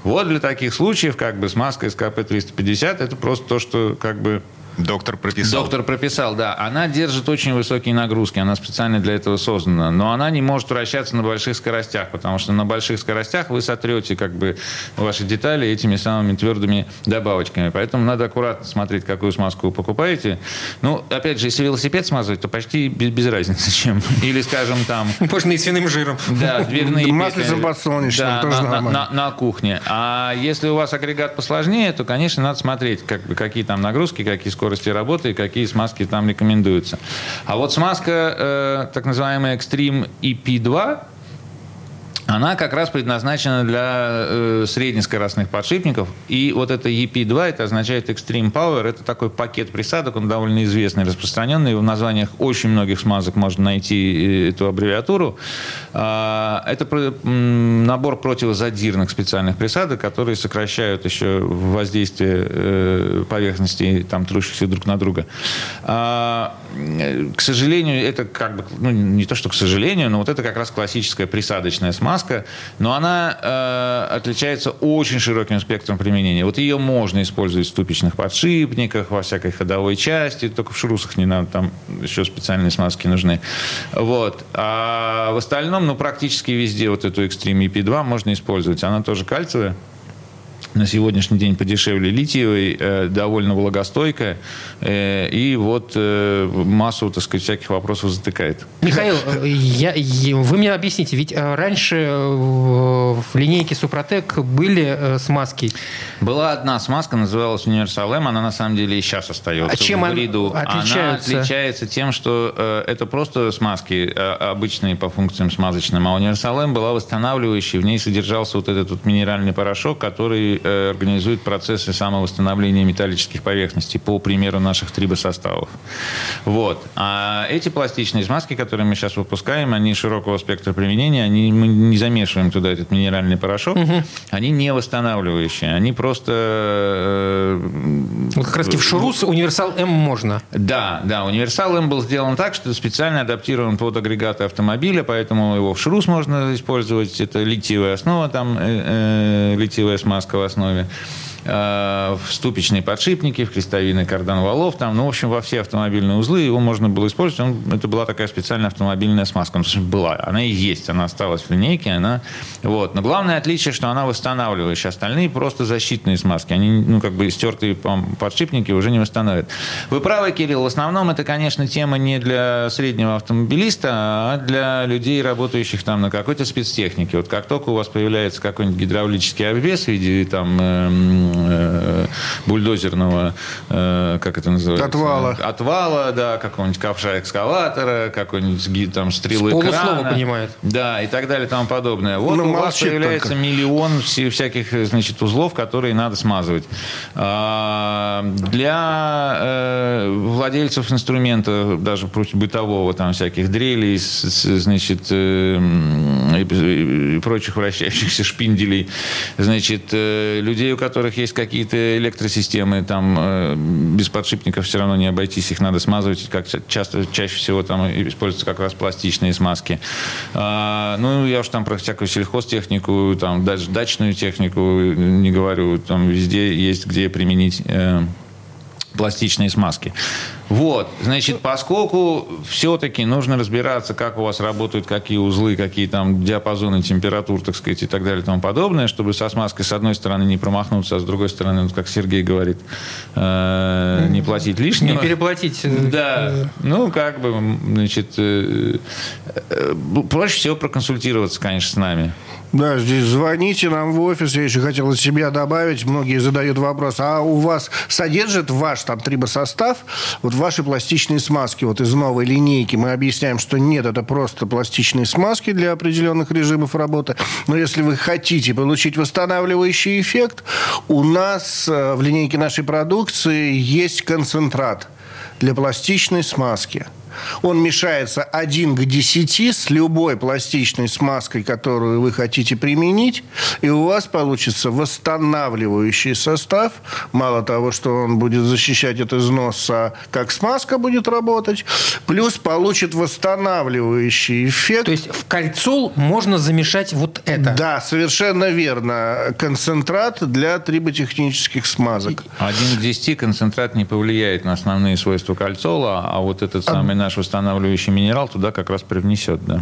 Вот для таких случаев, как бы смазка СКП-350, это просто то, что как бы Доктор прописал. Доктор прописал, да. Она держит очень высокие нагрузки, она специально для этого создана. Но она не может вращаться на больших скоростях, потому что на больших скоростях вы сотрете как бы ваши детали этими самыми твердыми добавочками. Поэтому надо аккуратно смотреть, какую смазку вы покупаете. Ну, опять же, если велосипед смазывать, то почти без, без разницы чем. [laughs] Или, скажем, там... Можно и свиным жиром. Да, дверные Маслицем подсолнечным Да, тоже на, на- нормально. на- на кухне. А если у вас агрегат посложнее, то, конечно, надо смотреть, как бы, какие там нагрузки, какие скорости работы и какие смазки там рекомендуются. А вот смазка, э, так называемая Extreme EP2, она как раз предназначена для э, среднескоростных подшипников. И вот это EP2, это означает Extreme Power. Это такой пакет присадок, он довольно известный, распространенный. В названиях очень многих смазок можно найти э, эту аббревиатуру. А, это про- м, набор противозадирных специальных присадок, которые сокращают еще воздействие э, поверхностей, там, трущихся друг на друга. Э, к сожалению, это как бы, ну, не то, что к сожалению, но вот это как раз классическая присадочная смазка, но она э, отличается очень широким спектром применения. Вот ее можно использовать в ступичных подшипниках, во всякой ходовой части, только в шрусах не надо, там еще специальные смазки нужны. Вот. А в остальном, ну, практически везде вот эту Extreme EP2 можно использовать. Она тоже кальциевая на сегодняшний день подешевле литиевой, э, довольно влагостойкая, э, и вот э, массу, так сказать, всяких вопросов затыкает. Михаил, я, вы мне объясните, ведь раньше в линейке Супротек были смазки. Была одна смазка, называлась Универсал М, она на самом деле и сейчас остается А чем в она отличается? Она отличается тем, что это просто смазки обычные по функциям смазочным, а Универсал М была восстанавливающей, в ней содержался вот этот вот минеральный порошок, который организует процессы самовосстановления металлических поверхностей по примеру наших трибосоставов. Вот. А эти пластичные смазки, которые мы сейчас выпускаем, они широкого спектра применения, они, мы не замешиваем туда этот минеральный порошок, они не восстанавливающие, они просто... э, Вот как раз таки в Шурус универсал М можно. да, да, универсал М был сделан так, что специально адаптирован под агрегаты автомобиля, поэтому его в шрус можно использовать. Это литиевая основа, там э, э, литиевая смазка основе. Э, В ступичные подшипники, в крестовины кардан валов, там, ну, в общем, во все автомобильные узлы его можно было использовать. Он- это была такая специальная автомобильная смазка. Ну, была. Она и есть, она осталась в линейке. Она, вот. Но главное отличие, что она восстанавливающая. Остальные просто защитные смазки. Они, ну, как бы стертые по- подшипники уже не восстановят. Вы правы, Кирилл, в основном это, конечно, тема не для среднего автомобилиста, а для людей, работающих там на какой-то спецтехнике. Вот как только у вас появляется какой-нибудь гидравлический обвес в виде эм, э, бульдозерного, э, как это называется? Отвала. Отвала, да, какого-нибудь ковша экскаватора, какой-нибудь там стрелы С крана. понимает. Да, и так далее и тому подобное. Вот Ну, у вас появляется только. миллион всяких, значит, узлов, которые надо смазывать. А, Для э, владельцев инструмента, даже против бытового, там всяких дрелей, значит, э, и- и прочих вращающихся шпинделей, значит, э, людей, у которых есть какие-то электросистемы, там э, без подшипников все равно не обойтись, их надо смазывать, как ча- часто, чаще всего там используются как раз пластичные смазки. А, Ну, я уж там про всякую сельхозтехнику, там даже дачную технику не говорю, там везде есть где применить э, пластичные смазки. Вот, значит, поскольку все-таки нужно разбираться, как у вас работают, какие узлы, какие там диапазоны температур, так сказать, и так далее и тому подобное, чтобы со смазкой с одной стороны не промахнуться, а с другой стороны, вот как Сергей говорит, э, не платить Не лишнего. переплатить. э, Да, ну, как бы, значит, э, э, проще всего проконсультироваться, конечно, с нами. Да, здесь звоните нам в офис. Я еще хотел от себя добавить. Многие задают вопрос, а у вас содержит ваш там трибосостав вот ваши пластичные смазки вот из новой линейки? Мы объясняем, что нет, это просто пластичные смазки для определенных режимов работы. Но если вы хотите получить восстанавливающий эффект, у нас э, в линейке нашей продукции есть концентрат для пластичной смазки. Он мешается 1 к 10 с любой пластичной смазкой, которую вы хотите применить, и у вас получится восстанавливающий состав. Мало того, что он будет защищать от износа, как смазка будет работать, плюс получит восстанавливающий эффект. То есть в кольцол можно замешать вот это. Да, совершенно верно. Концентрат для триботехнических смазок. Один к 10 концентрат не повлияет на основные свойства кальцола, а вот этот самый наш восстанавливающий минерал туда как раз привнесет, да.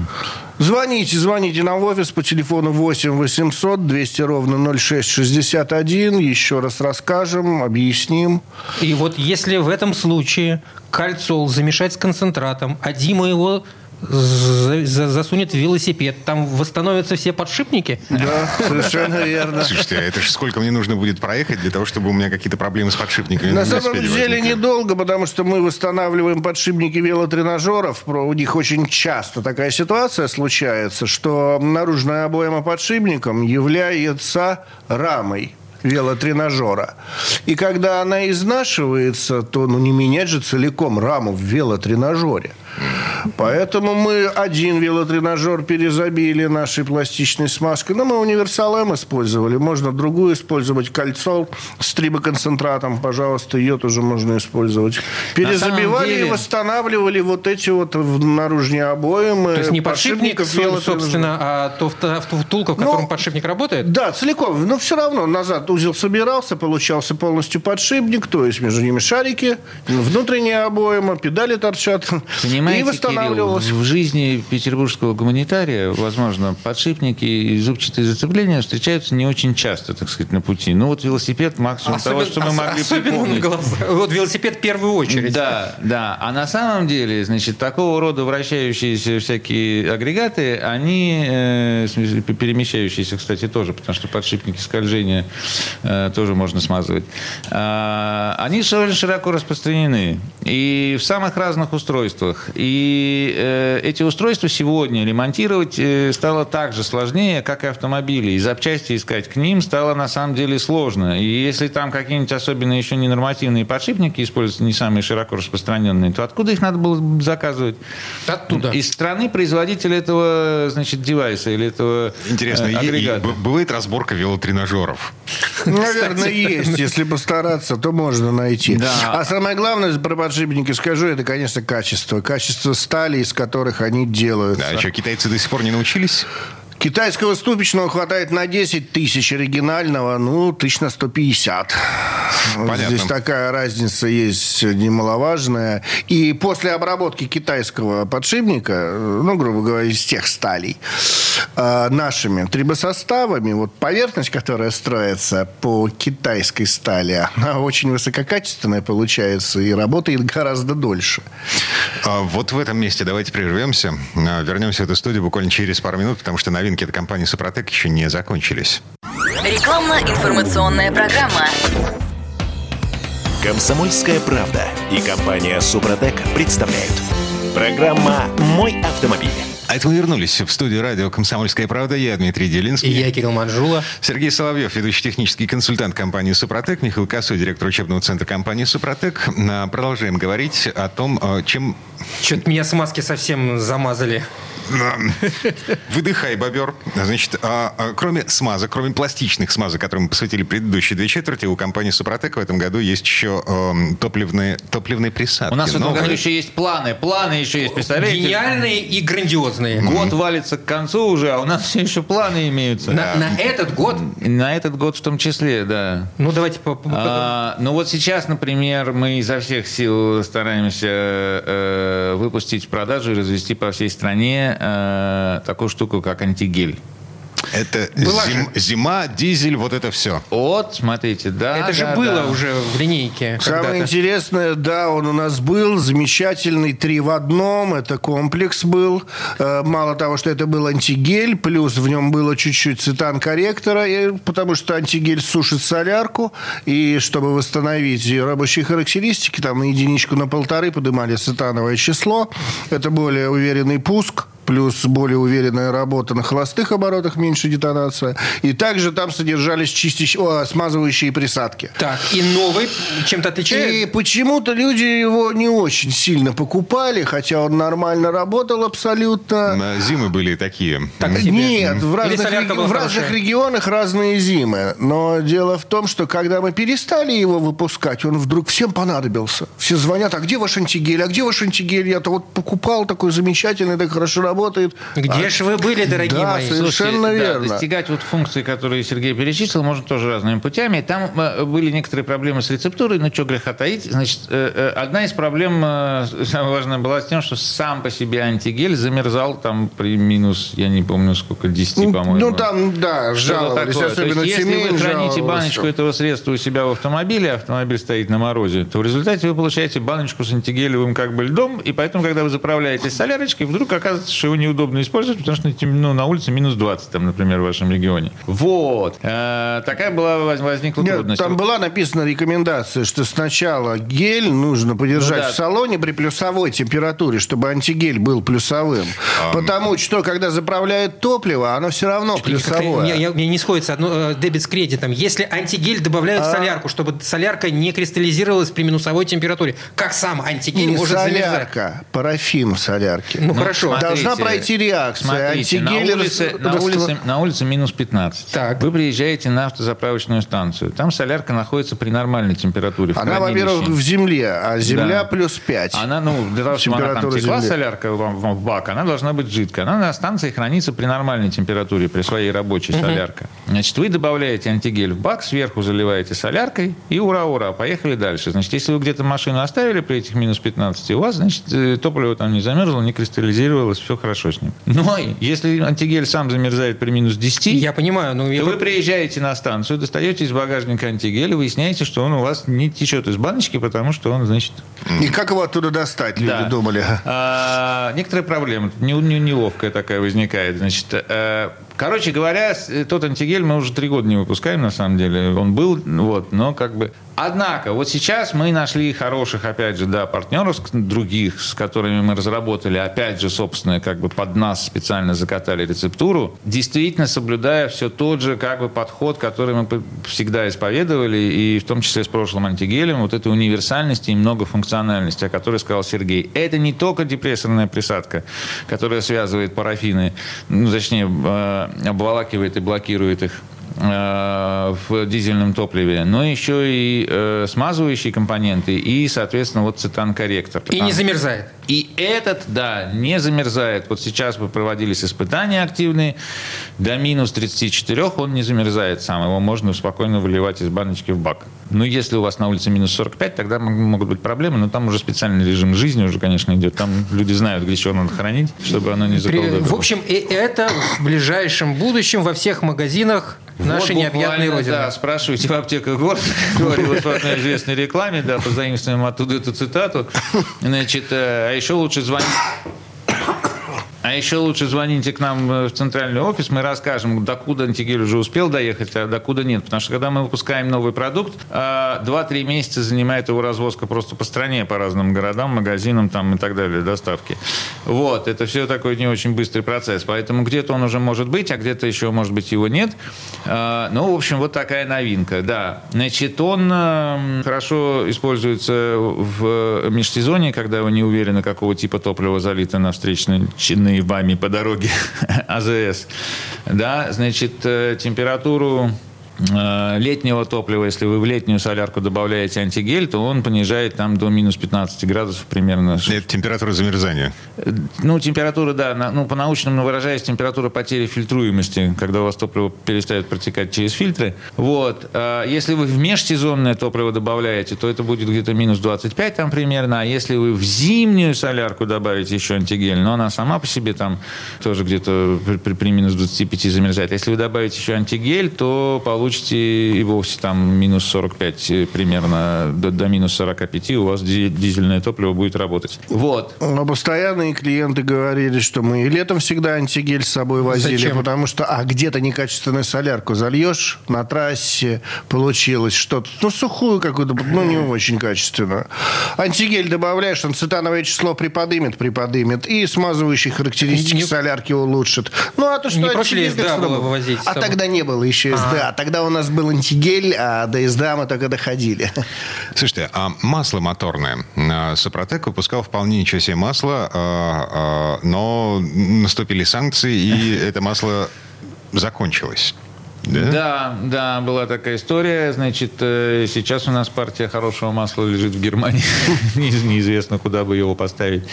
Звоните, звоните нам в офис по телефону 8 800 200 ровно 0661. Еще раз расскажем, объясним. И вот если в этом случае кальцол замешать с концентратом, а Дима его засунет в велосипед, там восстановятся все подшипники? Да, совершенно верно. Слушайте, а это же сколько мне нужно будет проехать для того, чтобы у меня какие-то проблемы с подшипниками На самом деле возникли? недолго, потому что мы восстанавливаем подшипники велотренажеров. Про- У них очень часто такая ситуация случается, что наружная обойма подшипником является рамой велотренажера. И когда она изнашивается, то ну, не менять же целиком раму в велотренажере. Поэтому мы один велотренажер перезабили нашей пластичной смазкой. Но мы универсал М использовали. Можно другую использовать. Кольцо с трибоконцентратом, пожалуйста, ее тоже можно использовать. Перезабивали деле- и восстанавливали вот эти вот наружные обоимы. То есть не подшипник, собственно, а то втулка, в котором Ну, подшипник работает? Да, целиком. Но все равно назад узел собирался, получался полностью подшипник, то есть между ними шарики, внутренняя обойма, педали торчат. Понимаете, и восстанавливалось. Кирилл, в жизни петербургского гуманитария, возможно, подшипники и зубчатые зацепления встречаются не очень часто, так сказать, на пути. Ну, вот велосипед максимум того, что мы могли особенно припомнить. глаза. Вот велосипед в первую очередь. Да, да. А на самом деле, значит, такого рода вращающиеся всякие агрегаты, они, э, перемещающиеся, кстати, тоже, потому что подшипники скольжения э, тоже можно смазывать, а, они довольно широко распространены. И в самых разных устройствах. И э, эти устройства сегодня ремонтировать э, стало так же сложнее, как и автомобили. И запчасти искать к ним стало на самом деле сложно. И если там какие-нибудь особенно еще ненормативные подшипники используются, не самые широко распространенные, то откуда их надо было заказывать? Оттуда. Из страны производителя этого, значит, девайса или этого Интересно, э, и- и агрегата. б- бывает разборка велотренажеров? Наверное, есть. Если постараться, то можно найти. Да. А самое главное про подшипники скажу, это, конечно, качество. Качество стали, из которых они делаются. Да, что, китайцы до сих пор не научились? Китайского ступичного хватает на 10 тысяч, оригинального, ну, тысяч на 150. Вот Понятно. Здесь такая разница есть немаловажная. И после обработки китайского подшипника, ну, грубо говоря, из тех сталей, э, нашими трибосоставами, вот поверхность, которая строится по китайской стали, она очень высококачественная получается и работает гораздо дольше. А, Вот в этом месте давайте прервемся. А, Вернемся в эту студию буквально через пару минут, потому что новинки от компании «Супротек» еще не закончились. Рекламно-информационная программа. Комсомольская правда и компания Супротек представляют. Программа «Мой автомобиль». А это мы вернулись в студию радио «Комсомольская правда». Я Дмитрий Делинский. И я Кирилл Манжула. Сергей Соловьев, ведущий технический консультант компании «Супротек». Михаил Косой, директор учебного центра компании «Супротек». Продолжаем говорить о том, а, чем... Что-то меня смазки совсем замазали. Выдыхай, бобер. Значит, а, а, кроме смазок, кроме пластичных смазок, которым мы посвятили предыдущие две четверти, у компании «Супротек» в этом году есть еще эм, топливные, топливные присадки. У нас в этом Новые. году еще есть планы. Планы еще есть, представляете? Гениальные и грандиозные. Год валится к концу уже, а у нас [laughs] все еще планы имеются. На, на этот год, На этот год в том числе, да. ну давайте по- по- А, ну вот сейчас, например, мы изо всех сил стараемся э, выпустить в продажу и развести по всей стране э, такую штуку, как антигель. Это Была зим- зима, дизель, вот это все. Вот, смотрите, да. это же да, было да. уже в линейке. Самое когда-то. интересное, да, он у нас был замечательный три в одном. Это комплекс был. Э, Мало того, что это был антигель, плюс в нем было чуть-чуть цитан корректора, потому что антигель сушит солярку, и чтобы восстановить ее рабочие характеристики, там на единичку, на полторы поднимали цитановое число. Это более уверенный пуск плюс более уверенная работа на холостых оборотах, меньше детонация. И также там содержались чистящие, о, смазывающие присадки. Так, и новый чем-то отличается? И почему-то люди его не очень сильно покупали, хотя он нормально работал абсолютно. На Зимы были такие. Так себе. Нет, в разных, реги- в разных регионах разные зимы. Но дело в том, что когда мы перестали его выпускать, он вдруг всем понадобился. Все звонят, а где ваш антигель? А где ваш антигель? Я-то вот покупал такой замечательный, так хорошо работает. Где А- ж вы были, дорогие Да, мои? совершенно Слушайте, да, верно. достигать вот функции, которые Сергей перечислил, можно тоже разными путями. Там э, были некоторые проблемы с рецептурой, но что греха таить. Значит, э, э, одна из проблем, [laughs] самая важная, была с тем, что сам по себе антигель замерзал там при минус, я не помню сколько, 10, по-моему. Ну, там, да, жаловались. такое. Особенно есть, если вы храните баночку этого средства у себя в автомобиле, а автомобиль стоит на морозе, то в результате вы получаете баночку с антигелевым как бы льдом, и поэтому, когда вы заправляетесь солярочкой, вдруг оказывается, что его неудобно использовать, потому что ну, на улице минус 20, там, например, в вашем регионе. Вот. Э, такая была воз- возникла Нет, трудность. там была написана рекомендация, что сначала гель нужно подержать Ну да. в салоне при плюсовой температуре, чтобы антигель был плюсовым. Потому что, когда заправляет топливо, оно все равно плюсовое. я- я- Мне не сходится одно, э, дебет с кредитом. Если антигель добавляют А. в солярку, чтобы солярка не кристаллизировалась при минусовой температуре, как сам антигель Не может замерзать? солярка, парафин в солярке. Ну, хорошо. смотри. Должна пройти реакция. Смотрите, на Антигель улице, рас- на, улице, на улице минус 15. Так. Вы приезжаете на автозаправочную станцию. Там солярка находится при нормальной температуре. Она, во-первых, в земле, а земля Да. плюс 5. Она, ну, для того, чтобы она там текла, земли. солярка в, бак, она должна быть жидкая. Она на станции хранится при нормальной температуре, при своей рабочей солярка. Значит, вы добавляете антигель в бак, сверху заливаете соляркой, и ура-ура, поехали дальше. Значит, если вы где-то машину оставили при этих минус 15, у вас, значит, э, топливо там не замерзло, не кристаллизировалось, все хорошо с ним. Но если антигель сам замерзает при минус 10, Я понимаю, но я то бы- вы приезжаете на станцию, достаете из багажника антигель, и выясняете, что он у вас не течет из баночки, потому что он, значит, И как его оттуда достать, люди да. думали. А, некоторые проблемы. Не- не- неловкая такая возникает. Значит, э, короче говоря, э, тот антигель мы уже три года не выпускаем, на самом деле. Он был, вот, но как бы... Однако, вот сейчас мы нашли хороших, опять же, да, партнеров других, с которыми мы разработали, опять же, собственно, как бы под нас специально закатали рецептуру, действительно соблюдая все тот же, как бы, подход, который мы всегда исповедовали, и в том числе с прошлым антигелем, вот этой универсальности и многофункциональности, о которой сказал Сергей. Это не только депрессорная присадка, которая связывает парафины, ну, точнее, э, обволакивает и блокирует их в дизельном топливе, но еще и э, смазывающие компоненты и, соответственно, вот цитан-корректор. И не замерзает. И этот, да, не замерзает. Вот сейчас бы проводились испытания активные. До минус 34 он не замерзает сам. Его можно спокойно выливать из баночки в бак. Но если у вас на улице минус 45, тогда могут быть проблемы. Но там уже специальный режим жизни уже, конечно, идет. Там люди знают, где чего надо хранить, чтобы оно не заколдовало. В общем, и это в ближайшем будущем во всех магазинах нашей Вот буквально, родины. Да, спрашивайте в аптеках города, [laughs] говорилось в одной известной рекламе, да, позаимствуем оттуда эту цитату. Значит, э, а еще лучше звонить А еще лучше звоните к нам в центральный офис, мы расскажем, докуда антигель уже успел доехать, а докуда нет. Потому что когда мы выпускаем новый продукт, 2-3 месяца занимает его развозка просто по стране, по разным городам, магазинам там, и так далее, доставки. Вот, это все такой не очень быстрый процесс. Поэтому где-то он уже может быть, а где-то еще, может быть, его нет. Ну, в общем, вот такая новинка, да. Значит, он хорошо используется в межсезонье, когда вы не уверены, какого типа топлива залито на встречной и вами по дороге [laughs] АЗС. Да, значит, э, температуру летнего топлива, если вы в летнюю солярку добавляете антигель, то он понижает там до минус 15 градусов примерно. Это температура замерзания? Э, ну, температура, да. Ну, по-научному выражаясь, температура потери фильтруемости, когда у вас топливо перестает протекать через фильтры. Вот. А если вы в межсезонное топливо добавляете, то это будет где-то минус 25 там примерно. А если вы в зимнюю солярку добавите еще антигель, но она сама по себе там тоже где-то при, при, при минус 25 замерзает. Если вы добавите еще антигель, то получится получите и вовсе там минус 45 э, примерно, до, до минус 45 у вас дизельное топливо будет работать. Вот. Но постоянные клиенты говорили, что мы и летом всегда антигель с собой возили, Зачем? потому что, а где-то некачественную солярку зальешь на трассе, получилось что-то, ну, сухую какую-то, ну, не очень качественную. Антигель добавляешь, он цитановое число приподымет, приподымет, и смазывающие характеристики не, солярки улучшит. Ну, а то, что не антигель... СДА было вывозить. А тогда не было еще СДА. А. Тогда когда у нас был антигель, а до езда мы только доходили. Слушайте, а масло моторное? А, Супротек выпускал вполне ничего себе масло, а, а, но наступили санкции, и [laughs] это масло закончилось. Да? да, да, была такая история. Значит, э, сейчас у нас партия хорошего масла лежит в Германии. [laughs] Неизвестно, куда бы его поставить.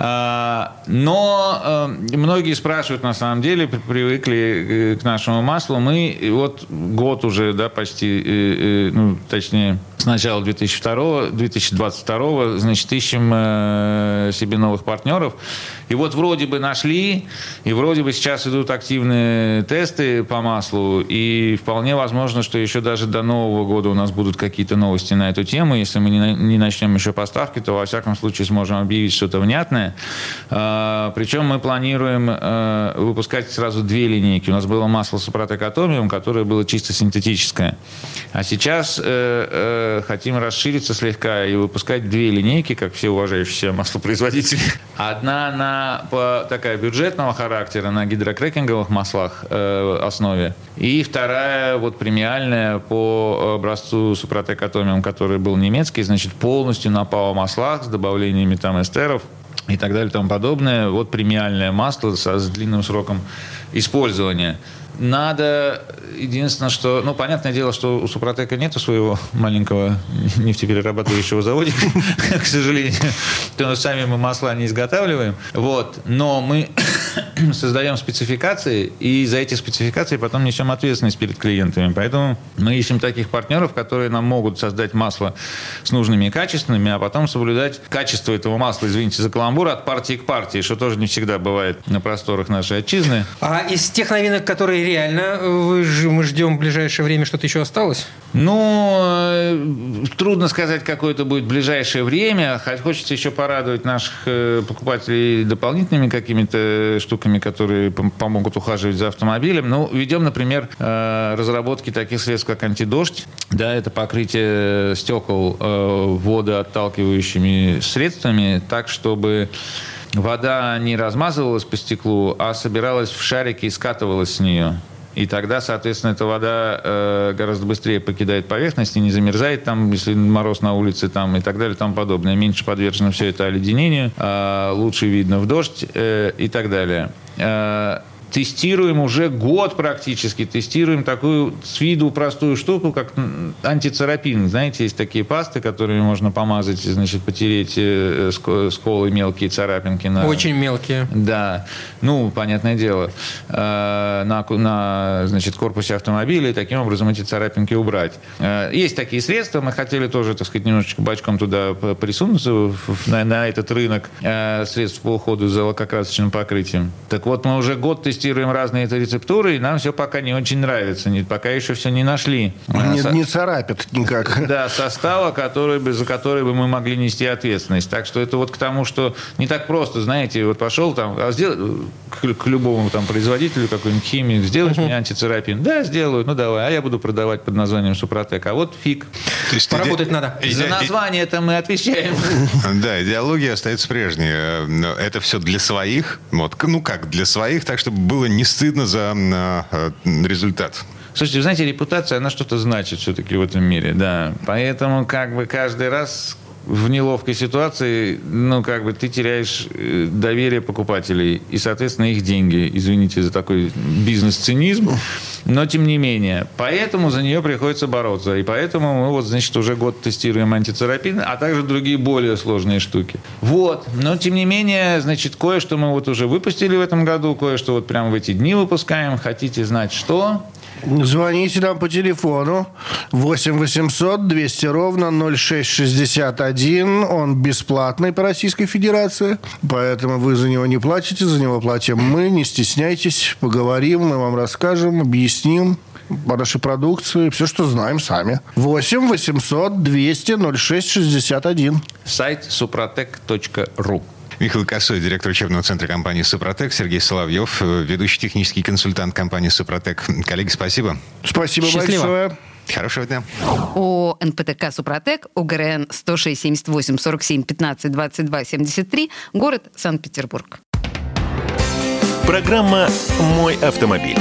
А, но э, многие спрашивают, на самом деле, привыкли э, к нашему маслу. Мы вот год уже, да, почти, э, ну, точнее, с начала 2002, 2022, значит, ищем себе новых партнеров. И вот вроде бы нашли, и вроде бы сейчас идут активные тесты по маслу, и вполне возможно, что еще даже до Нового года у нас будут какие-то новости на эту тему. Если мы не начнем еще поставки, то во всяком случае сможем объявить что-то внятное. А, Причем мы планируем э, выпускать сразу две линейки. У нас было масло Супротек Атомиум, которое было чисто синтетическое. А сейчас э, э, хотим расшириться слегка и выпускать две линейки, как все уважающиеся маслопроизводители. Одна на по, такая бюджетного характера на гидрокрекинговых маслах э, основе. И вторая вот премиальная по образцу Супротек Атомиум, который был немецкий, значит, полностью на ПАО маслах с добавлениями там эстеров и так далее и тому подобное. Вот премиальное масло со, с длинным сроком использования. Надо, единственное, что, ну, понятное дело, что у Супротека нет своего маленького нефтеперерабатывающего завода, [laughs] к сожалению, то сами мы масла не изготавливаем. Вот. Но мы [clears throat] создаем спецификации, и за эти спецификации потом несем ответственность перед клиентами. Поэтому мы ищем таких партнеров, которые нам могут создать масло с нужными и качественными, а потом соблюдать качество этого масла, извините за каламбур, от партии к партии, что тоже не всегда бывает на просторах нашей отчизны. А из тех новинок, которые реально э, вы, мы ждем в ближайшее время, что-то еще осталось? Ну, э, трудно сказать, какое это будет ближайшее время. Хочется еще порадовать наших э, покупателей дополнительными какими-то штуками, которые помогут ухаживать за автомобилем. Ну, ведем, например, разработки таких средств, как антидождь. Да, это покрытие стекол водоотталкивающими средствами, так, чтобы вода не размазывалась по стеклу, а собиралась в шарике и скатывалась с нее. И тогда, соответственно, эта вода э, гораздо быстрее покидает поверхность и не замерзает там, если мороз на улице там и так далее и тому подобное. Меньше подвержено все это оледенению, э, лучше видно в дождь э, и так далее. Э, тестируем уже год практически, тестируем такую с виду простую штуку, как антицарапин. Знаете, есть такие пасты, которыми можно помазать, значит, потереть э, сколы, мелкие царапинки. На... Очень мелкие. Да. Ну, понятное дело. Э, на, на значит, корпусе автомобиля и таким образом эти царапинки убрать. Э, есть такие средства. Мы хотели тоже, так сказать, немножечко бачком туда присунуться, на, на этот рынок средств по уходу за лакокрасочным покрытием. Так вот, мы уже год тестируем тестируем разные эти рецептуры, и нам все пока не очень нравится. Нет, пока еще все не нашли. Не, Со- не царапит никак. [laughs] Да, состава, который бы, за который бы мы могли нести ответственность. Так что это вот к тому, что не так просто, знаете, вот пошел там, а сделай, к, к любому там производителю какой-нибудь химии, сделаешь мне антицерапин? Да, сделаю, ну давай, а я буду продавать под названием Супротек. А вот фиг. То есть Поработать иде- надо. иде- За название это мы отвечаем. [laughs] Да, идеология остается прежней. Э, но Это все для своих. Вот, ну как, для своих, так чтобы было не стыдно за э, э, результат. Слушайте, вы знаете, репутация, она что-то значит все-таки в этом мире, да. Поэтому как бы каждый раз в неловкой ситуации, ну, как бы ты теряешь э, доверие покупателей и, соответственно, их деньги. Извините за такой бизнес-цинизм. Но, тем не менее, поэтому за нее приходится бороться. И поэтому мы вот, значит, уже год тестируем антицерапин, а также другие более сложные штуки. Вот. Но, тем не менее, значит, кое-что мы вот уже выпустили в этом году, кое-что вот прямо в эти дни выпускаем. Хотите знать, что? Звоните нам по телефону 8 800 200 ровно 0661. Он бесплатный по Российской Федерации, поэтому вы за него не платите, за него платим мы. Не стесняйтесь, поговорим, мы вам расскажем, объясним по нашей продукции, все, что знаем сами. 8 800 200 0661. Сайт suprotec.ru. Михаил Косой, директор учебного центра компании «Супротек», Сергей Соловьев, э, ведущий технический консультант компании «Супротек». Коллеги, спасибо. Спасибо Счастливо. большое. Хорошего дня. О НПТК «Супротек», ОГРН 106 78 47 15 22 73, город Санкт-Петербург. Программа «Мой автомобиль».